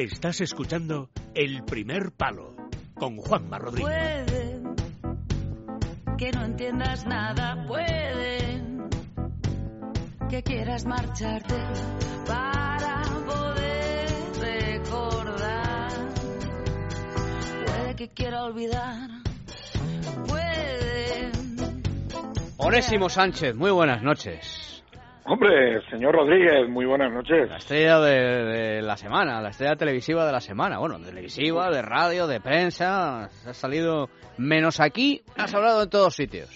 Estás escuchando El Primer Palo con Juanma Rodríguez. Puede que no entiendas nada, puede que quieras marcharte para poder recordar. Puede que quiera olvidar, puede. Onésimo Sánchez, muy buenas noches. Hombre, señor Rodríguez, muy buenas noches. La estrella de, de la semana, la estrella televisiva de la semana. Bueno, televisiva, de radio, de prensa. Has salido menos aquí, has hablado en todos sitios.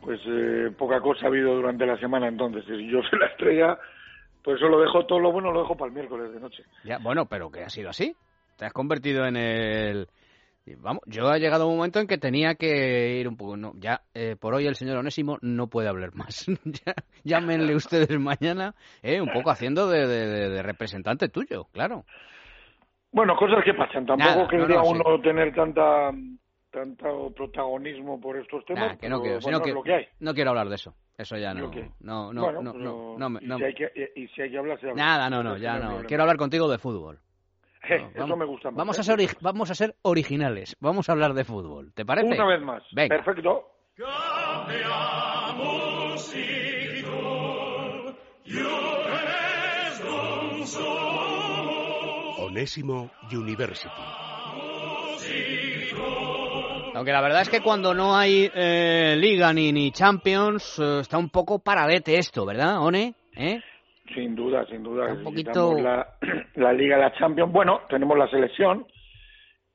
Pues eh, poca cosa ha habido durante la semana entonces. Si yo soy la estrella, pues eso lo dejo, todo lo bueno lo dejo para el miércoles de noche. Ya, bueno, pero que ha sido así. Te has convertido en el... Vamos, yo ha llegado un momento en que tenía que ir un poco. No, ya, eh, por hoy el señor Onésimo no puede hablar más. Ya, llámenle ustedes mañana, eh, un poco haciendo de, de- representante tuyo, claro. Bueno, cosas que pasan. Tampoco Nada, no, no, uno tener tanta tanto protagonismo por estos temas. Nah, que no quiero, lo que hay. no quiero hablar de eso. Eso ya no. No, no, Bueno, no, y, si me- hay que, y si hay que hablar, se habla. Nada, no, no, Eso ya no. Quiero hablar contigo de fútbol. Eh, No, eso vamos- me gusta más. Vamos ¿eh? a, ser vamos a ser originales. Vamos a hablar de fútbol. ¿Te parece? Una vez más. Venga. Perfecto. Onésimo University. Aunque la verdad es que cuando no hay eh, Liga ni, ni Champions, eh, está un poco paradete esto, ¿verdad, One? ¿Eh? Sin duda, sin duda. Un poquito- La, la Liga, la Champions. Bueno, tenemos la selección,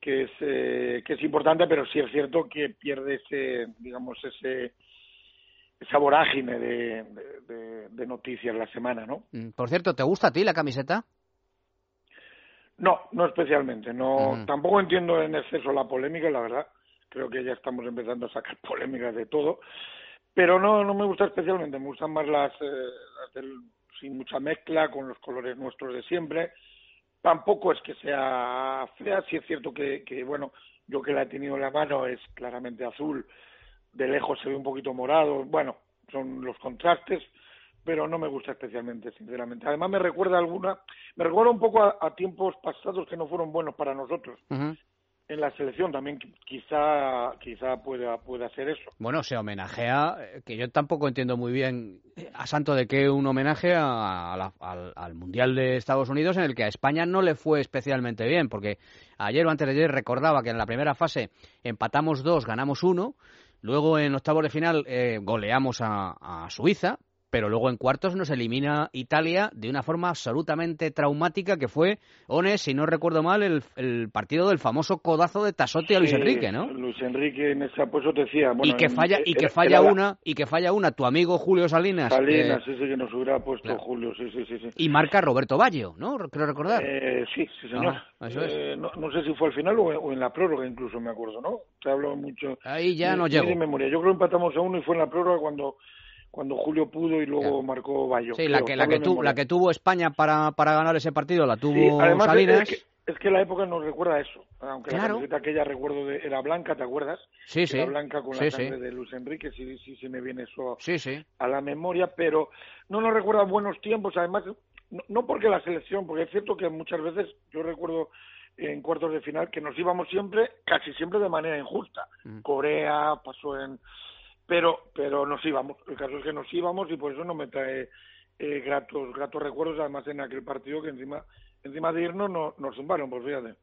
que es, eh, que es importante, pero sí es cierto que pierde ese, digamos, ese esa vorágine de, de, de- de noticias la semana, ¿no? Mm, Por cierto, ¿te gusta a ti la camiseta? No, no especialmente. No, Mm. tampoco entiendo en exceso la polémica, la verdad. Creo que ya estamos empezando a sacar polémicas de todo, pero no, no me gusta especialmente. Me gustan más las, eh, las del- sin mucha mezcla, con los colores nuestros de siempre. Tampoco es que sea fea, sí es cierto que, que bueno, yo que la he tenido en la mano es claramente azul, de lejos se ve un poquito morado, bueno, son los contrastes, pero no me gusta especialmente, sinceramente. Además me recuerda alguna, me recuerda un poco a, tiempos pasados que no fueron buenos para nosotros. En la selección también qui- quizá quizá pueda pueda ser eso. Bueno, se homenajea, eh, que yo tampoco entiendo muy bien eh, a santo de qué un homenaje a- al, al Mundial de Estados Unidos en el que a España no le fue especialmente bien, porque ayer o antes de ayer recordaba que en la primera fase empatamos dos, ganamos uno, luego en octavos de final eh, goleamos a, a Suiza, pero luego en cuartos nos elimina Italia de una forma absolutamente traumática que fue, Ones, si no recuerdo mal, el, el partido del famoso codazo de Tasotti a Luis Enrique, ¿no? Luis Enrique en esa pues decía, bueno, y que falla y que falla era una y que falla una tu amigo Julio Salinas, Salinas, eh, sí, sí, que nos hubiera puesto claro. Julio, sí, sí, sí, sí. y marca Roberto Ballo, ¿no? Creo recordar. Eh, sí, sí, señor. Ah, eso es. Eh, no, no sé si fue al final o, o en la prórroga incluso, me acuerdo, ¿no? Te hablo mucho. Ahí ya no llego. de memoria. Yo creo que empatamos a uno y fue en la prórroga cuando cuando Julio pudo y luego marcó Bayo. Sí, la que la que tu- la que tuvo España para, para ganar ese partido la tuvo Sí, además es- Salinas. es que, es que la época nos recuerda a eso. Aunque Claro. la camiseta aquella recuerdo de, era blanca, ¿te acuerdas? Sí, sí. Era blanca con Sí, la sí. sangre de Luis Enrique, sí, sí, sí me viene eso Sí, sí. a la memoria, pero no nos recuerda buenos tiempos, además, no, no porque la selección, porque es cierto que muchas veces, yo recuerdo en cuartos de final que nos íbamos siempre, casi siempre de manera injusta. Mm. Corea pasó en... Pero, pero nos íbamos, el caso es que nos íbamos y por eso no me trae eh, gratos, gratos recuerdos, además en aquel partido que encima, encima de irnos no, nos zumbaron, pues fíjate.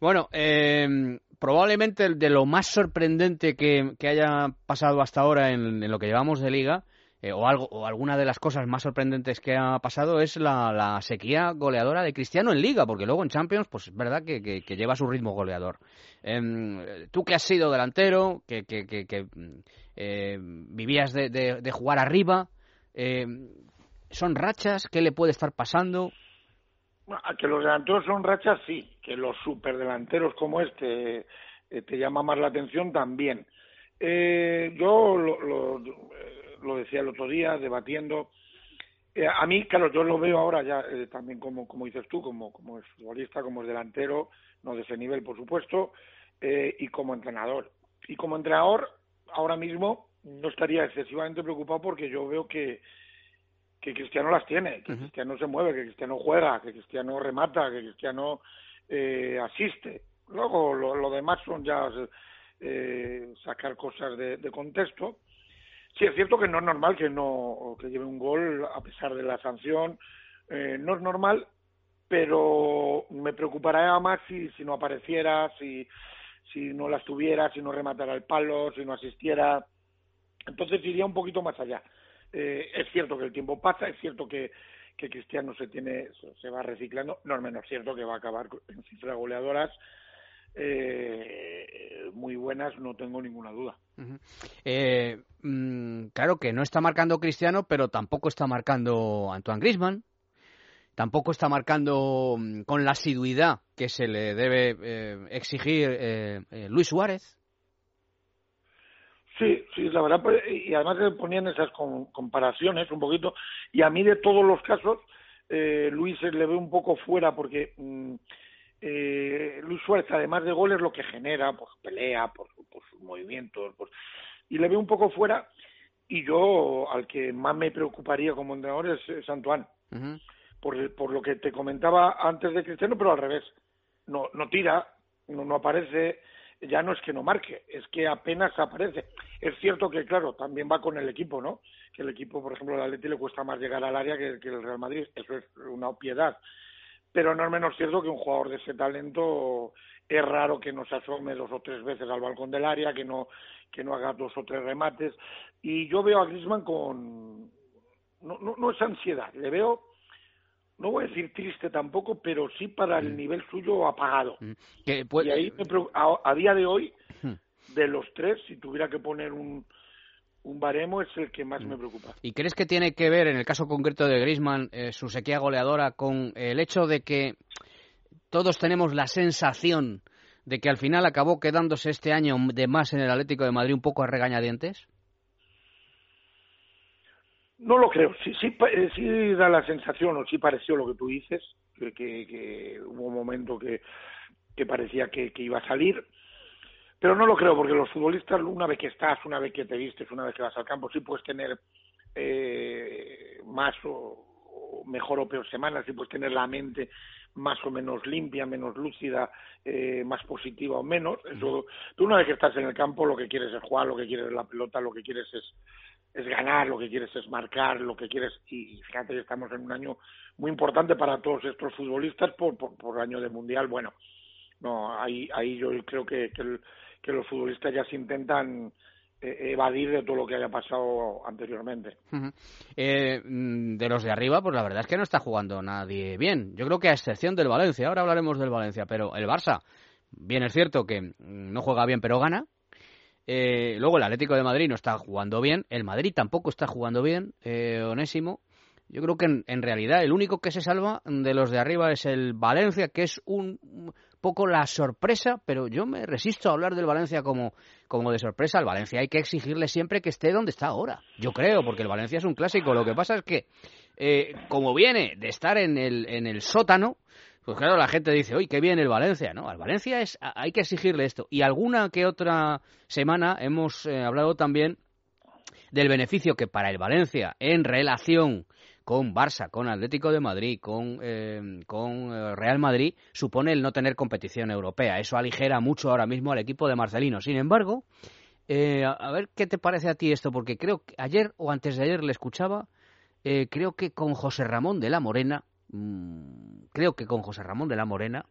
Bueno, eh, probablemente de lo más sorprendente que, haya pasado hasta ahora en lo que llevamos de liga, eh, o algo o alguna de las cosas más sorprendentes que ha pasado es la, sequía goleadora de Cristiano en liga, porque luego en Champions, pues es verdad que, lleva su ritmo goleador. Em, tú que has sido delantero, que, eh, vivías de, de- de jugar arriba, eh, ¿son rachas? ¿Qué le puede estar pasando? Que los delanteros son rachas, sí. Que los superdelanteros como este eh, te llama más la atención, también. Eh, yo lo, lo, lo decía el otro día, debatiendo. Eh, a mí, claro, yo lo veo ahora ya eh, también como, como dices tú, como, como es futbolista, como es delantero, no de ese nivel, por supuesto, eh, y como entrenador. Y como entrenador, ahora mismo no estaría excesivamente preocupado porque yo veo que, que Cristiano las tiene, que Cristiano se mueve, que Cristiano juega, que Cristiano remata, que Cristiano eh, asiste. Luego lo, lo demás son ya eh, sacar cosas de, de, contexto. Sí es cierto que no es normal que no que lleve un gol a pesar de la sanción. Eh, no es normal, pero me preocuparía más si, si no apareciera, si, si no las tuviera, si no rematara el palo, si no asistiera. Entonces iría un poquito más allá. Eh, es cierto que el tiempo pasa, es cierto que, que Cristiano se tiene se va reciclando, no es menos cierto que va a acabar en cifras goleadoras eh, muy buenas, no tengo ninguna duda. eh, mmm, claro que no está marcando Cristiano, pero tampoco está marcando Antoine Griezmann. Tampoco está marcando mm, con la asiduidad que se le debe eh, exigir eh, eh, Luis Suárez. Sí, sí, la verdad, pues, y además se ponían esas com comparaciones un poquito, y a mí de todos los casos, eh, Luis le ve un poco fuera porque mmm, eh, Luis Suárez, además de goles, lo que genera, pues pelea, por, por sus movimientos, pues, y le ve un poco fuera, y yo al que más me preocuparía como entrenador es, es Antoine, uh -huh. por, por lo que te comentaba antes de Cristiano, pero al revés, no, no tira, no, no aparece, ya no es que no marque, es que apenas aparece. Es cierto que, claro, también va con el equipo, ¿no? Que el equipo, por ejemplo, el Atleti le cuesta más llegar al área que, que el Real Madrid, eso es una obviedad. Pero no es menos cierto que un jugador de ese talento es raro que no se asome dos o tres veces al balcón del área, que no, que no haga dos o tres remates. Y yo veo a Griezmann con... No, no, no es ansiedad, le veo no voy a decir triste tampoco, pero sí para el nivel suyo apagado. Que puede... Y ahí, me, a, a, día de hoy, de los tres, si tuviera que poner un, un baremo, es el que más me preocupa. ¿Y crees que tiene que ver, en el caso concreto de Griezmann, eh, su sequía goleadora con el hecho de que todos tenemos la sensación de que al final acabó quedándose este año de más en el Atlético de Madrid un poco a regañadientes? No lo creo. Sí, sí, sí da la sensación, o sí pareció lo que tú dices, que, que, que hubo un momento que, que parecía que, que, iba a salir. Pero no lo creo, porque los futbolistas, una vez que estás, una vez que te vistes, una vez que vas al campo, sí puedes tener eh, más o, o, mejor o peor semanas, sí puedes tener la mente más o menos limpia, menos lúcida, eh, más positiva o menos. Eso, tú una vez que estás en el campo, lo que quieres es jugar, lo que quieres es la pelota, lo que quieres es es ganar, lo que quieres es marcar, lo que quieres, y fíjate que estamos en un año muy importante para todos estos futbolistas por, por, por año de mundial. Bueno, no, ahí, ahí yo creo que, que, el, que los futbolistas ya se intentan eh, evadir de todo lo que haya pasado anteriormente. Eh, de los de arriba, pues la verdad es que no está jugando nadie bien. Yo creo que a excepción del Valencia, ahora hablaremos del Valencia, pero el Barça, bien es cierto que no juega bien, pero gana, eh, luego el Atlético de Madrid no está jugando bien, el Madrid tampoco está jugando bien, eh, Onésimo. Yo creo que en, realidad el único que se salva de los de arriba es el Valencia, que es un poco la sorpresa, pero yo me resisto a hablar del Valencia como, como de sorpresa. Al Valencia hay que exigirle siempre que esté donde está ahora. Yo creo, porque el Valencia es un clásico. Lo que pasa es que, eh, como viene de estar en el, en el sótano, pues claro, la gente dice, uy, qué bien el Valencia, ¿no? Al Valencia es, hay que exigirle esto. Y alguna que otra semana hemos eh, hablado también del beneficio que para el Valencia en relación con Barça, con Atlético de Madrid, con, eh, con Real Madrid, supone el no tener competición europea. Eso aligera mucho ahora mismo al equipo de Marcelino. Sin embargo, eh, a ver qué te parece a ti esto, porque creo que ayer o antes de ayer le escuchaba, eh, creo que con José Ramón de la Morena, mmm, creo que con José Ramón de la Morena,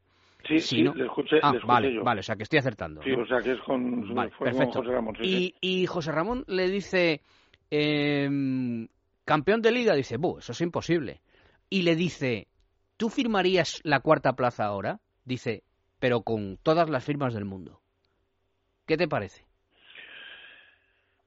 Sí, sí, sí no... le escuché, ah, le escuché vale, yo. vale, o sea que estoy acertando. Sí, ¿no? o sea que es con, vale, con José Ramón. Sí, y, sí. y, José Ramón le dice, eh, campeón de liga, dice, Buh, eso es imposible. Y le dice, ¿tú firmarías la cuarta plaza ahora? Dice, pero con todas las firmas del mundo. ¿Qué te parece?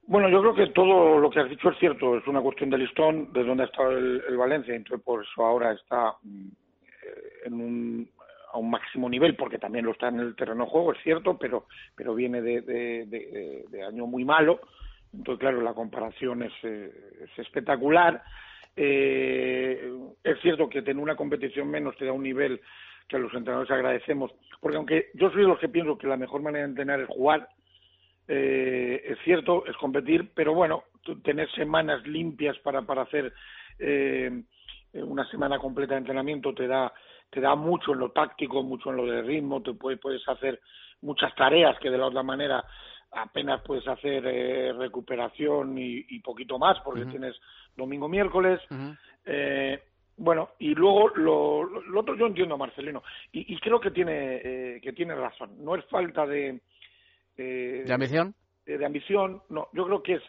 Bueno, yo creo que todo lo que has dicho es cierto. Es una cuestión de listón, de dónde ha estado el, el Valencia. Entonces, por eso ahora está eh, en un, a un máximo nivel, porque también lo está en el terreno de juego, es cierto, pero, pero viene de, de, año muy malo. Entonces, claro, la comparación es, eh, es espectacular. Eh, es cierto que tener una competición menos te da un nivel que a los entrenadores agradecemos, porque aunque yo soy de los que pienso que la mejor manera de entrenar es jugar, eh, es cierto, es competir, pero bueno, tener semanas limpias para, para hacer eh, una semana completa de entrenamiento te da, te da mucho en lo táctico, mucho en lo de ritmo, te puedes, puedes hacer muchas tareas que de la otra manera apenas puedes hacer eh, recuperación y, y, poquito más porque tienes domingo miércoles. Eh, bueno y luego lo, lo, otro yo entiendo a Marcelino y, y creo que tiene eh, que tiene razón. No es falta de eh, de ambición de, de ambición no. Yo creo que es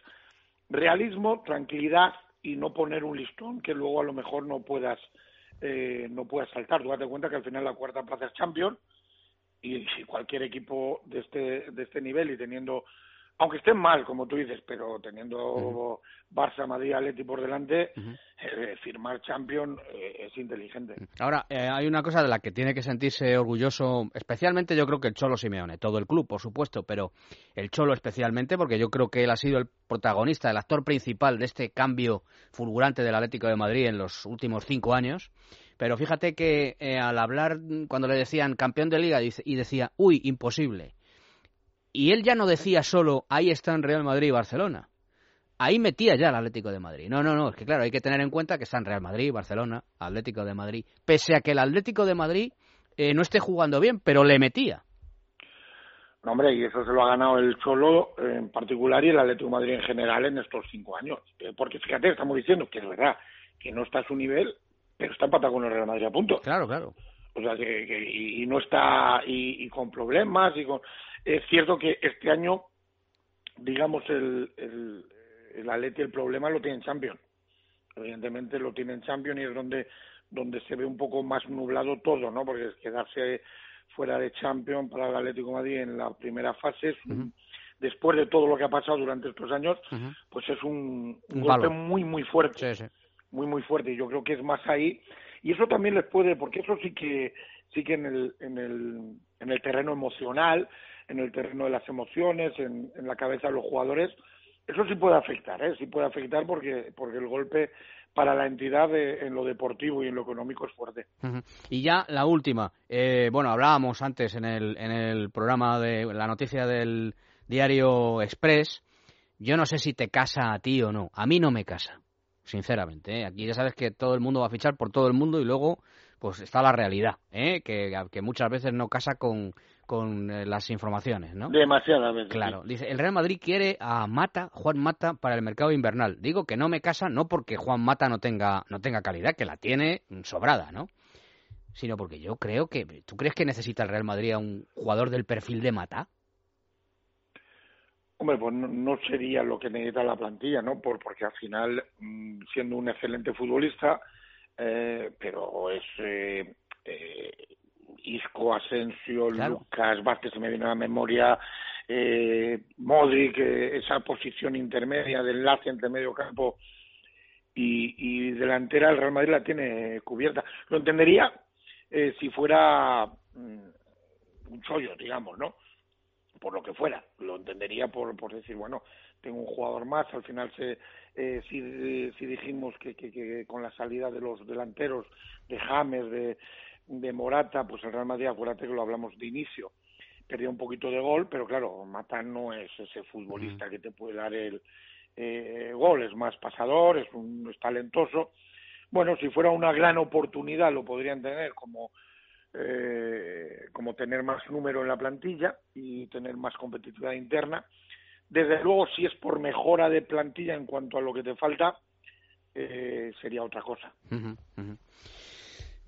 realismo tranquilidad y no poner un listón que luego a lo mejor no puedas eh, no puedas saltar. Tú date cuenta que al final la cuarta plaza es champion y cualquier equipo de este de este nivel y teniendo aunque estén mal como tú dices pero teniendo Barça Madrid Atleti por delante eh, firmar Champion eh, es inteligente. Ahora eh, hay una cosa de la que tiene que sentirse orgulloso especialmente yo creo que el Cholo Simeone todo el club por supuesto pero el Cholo especialmente porque yo creo que él ha sido el protagonista el actor principal de este cambio fulgurante del Atlético de Madrid en los últimos cinco años pero fíjate que eh, al hablar, cuando le decían campeón de liga, y decía, uy, imposible. Y él ya no decía solo, ahí están Real Madrid y Barcelona. Ahí metía ya el Atlético de Madrid. No, no, no, es que claro, hay que tener en cuenta que están Real Madrid, Barcelona, Atlético de Madrid. Pese a que el Atlético de Madrid eh, no esté jugando bien, pero le metía. No, hombre, y eso se lo ha ganado el Cholo en particular y el Atlético de Madrid en general en estos cinco años. Eh, porque fíjate, estamos diciendo que es verdad que no está a su nivel, pero está empatado con el Real Madrid a punto. Claro, claro. O sea, que, y, no está, y, con problemas, y con... Es cierto que este año, digamos, el, el, el Atleti, el problema lo tiene en Champions. Evidentemente lo tiene en Champions y es donde, donde se ve un poco más nublado todo, ¿no? Porque quedarse fuera de Champions para el Atlético de Madrid en la primera fase es después de todo lo que ha pasado durante estos años, pues es un, un golpe muy, muy fuerte. Sí, sí muy muy fuerte. Yo creo que es más ahí. Y eso también les puede porque eso sí que sí que en el en el en el terreno emocional en el terreno de las emociones en, la cabeza de los jugadores eso sí puede afectar eh sí puede afectar porque porque el golpe para la entidad en lo deportivo y en lo económico es fuerte. Y ya la última, eh, bueno, hablábamos antes en el, en el programa de la noticia del diario Express, yo no sé si te casa a ti o no, a mí no me casa sinceramente. ¿eh? Aquí ya sabes que todo el mundo va a fichar por todo el mundo y luego pues está la realidad, ¿eh? que, que muchas veces no casa con, con eh, las informaciones, ¿no? Demasiadas veces. Claro, dice, el Real Madrid quiere a Mata, Juan Mata, para el mercado invernal. Digo que no me casa no porque Juan Mata no tenga, no tenga calidad, que la tiene sobrada, ¿no? Sino porque yo creo que, ¿tú crees que necesita el Real Madrid a un jugador del perfil de Mata? Hombre, pues no, sería lo que necesita la plantilla, ¿no? Por, porque al final, mm, siendo un excelente futbolista, eh, pero es eh, eh, Isco, Asensio, Lucas, Vázquez, se me viene a la memoria, eh, Modric, eh, esa posición intermedia de enlace entre medio campo y, y delantera, el Real Madrid la tiene cubierta. Lo entendería eh, si fuera mm, un chollo, digamos, ¿no? Por lo que fuera, lo entendería por, por decir, bueno, tengo un jugador más, al final se, eh, si, si dijimos que, que, que, con la salida de los delanteros, de James, de, de Morata, pues el Real Madrid, acuérdate que lo hablamos de inicio, perdió un poquito de gol, pero claro, Mata no es ese futbolista que te puede dar el eh, gol, es más pasador, es, un, es talentoso. Bueno, si fuera una gran oportunidad lo podrían tener como eh, como tener más número en la plantilla y tener más competitividad interna. Desde luego, si es por mejora de plantilla en cuanto a lo que te falta, eh, sería otra cosa.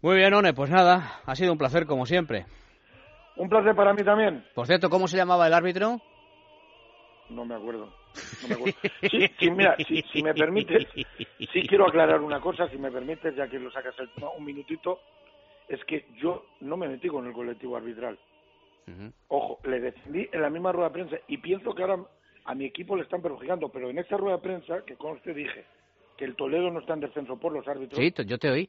Muy bien, One, pues nada, ha sido un placer como siempre. Un placer para mí también. Por cierto, ¿cómo se llamaba el árbitro? No me acuerdo. No me acuerdo. Sí, sí, mira, si, si, me permites, sí quiero aclarar una cosa, si me permites, ya que lo sacas el, un minutito es que yo no me metí con el colectivo arbitral. Ojo, le defendí en la misma rueda de prensa y pienso que ahora a mi equipo le están perjudicando, pero en esa rueda de prensa, que conste dije que el Toledo no está en descenso por los árbitros. Sí, yo te oí.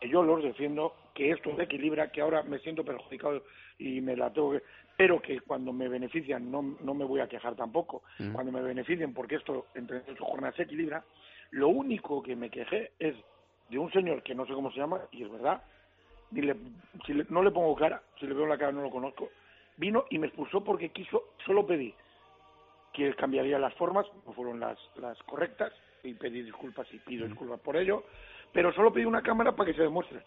Que yo los defiendo, que esto se equilibra, que ahora me siento perjudicado y me la tengo que... Pero que cuando me benefician no, no me voy a quejar tampoco. Cuando me beneficien, porque esto entre ocho jornadas se equilibra, lo único que me quejé es de un señor que no sé cómo se llama, y es verdad, dile, si no le pongo cara, si le veo la cara no lo conozco, vino y me expulsó porque quiso, solo pedí que cambiaría las formas, no fueron las, las correctas, y pedí disculpas y pido disculpas por ello, pero solo pido una cámara para que se demuestre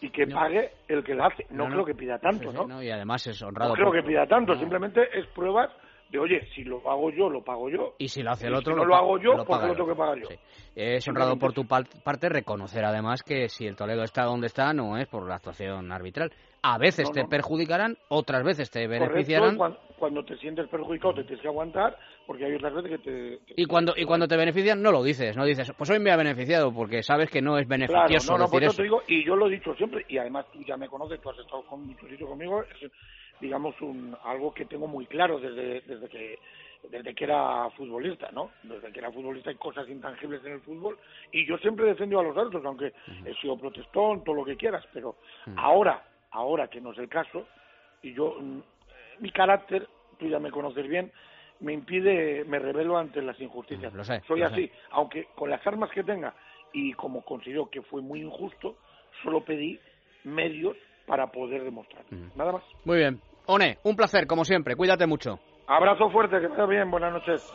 y que pague el que la hace. No, creo que pida tanto, ¿no? Y además es honrado. No creo que pida tanto, simplemente es pruebas de oye, si lo hago yo, lo pago yo. Y si lo hace el otro, si no lo, hago yo, pues lo tengo que pagar yo. Es honrado por tu parte reconocer además que si el Toledo está donde está no es por la actuación arbitral. A veces te perjudicarán, otras veces te beneficiarán. cuando, te sientes perjudicado te tienes que aguantar, porque hay otras veces que te... y cuando y cuando te benefician no lo dices, no dices, pues hoy me ha beneficiado, porque sabes que no es beneficioso claro, no, no, decir eso. Te digo, y yo lo he dicho siempre, y además tú ya me conoces, tú has estado con, conmigo, es, digamos, un, algo que tengo muy claro desde, desde que desde que era futbolista, ¿no? Desde que era futbolista hay cosas intangibles en el fútbol y yo siempre he defendido a los árbitros, aunque he sido protestón, todo lo que quieras, pero ahora, ahora que no es el caso, y yo, mm, mi carácter, tú ya me conoces bien, me impide, me revelo ante las injusticias. Soy así, aunque con las armas que tenga y como considero que fue muy injusto, solo pedí medios para poder demostrar. Nada más. Muy bien. One, un placer, como siempre. Cuídate mucho. Abrazo fuerte, que vaya bien. Buenas noches.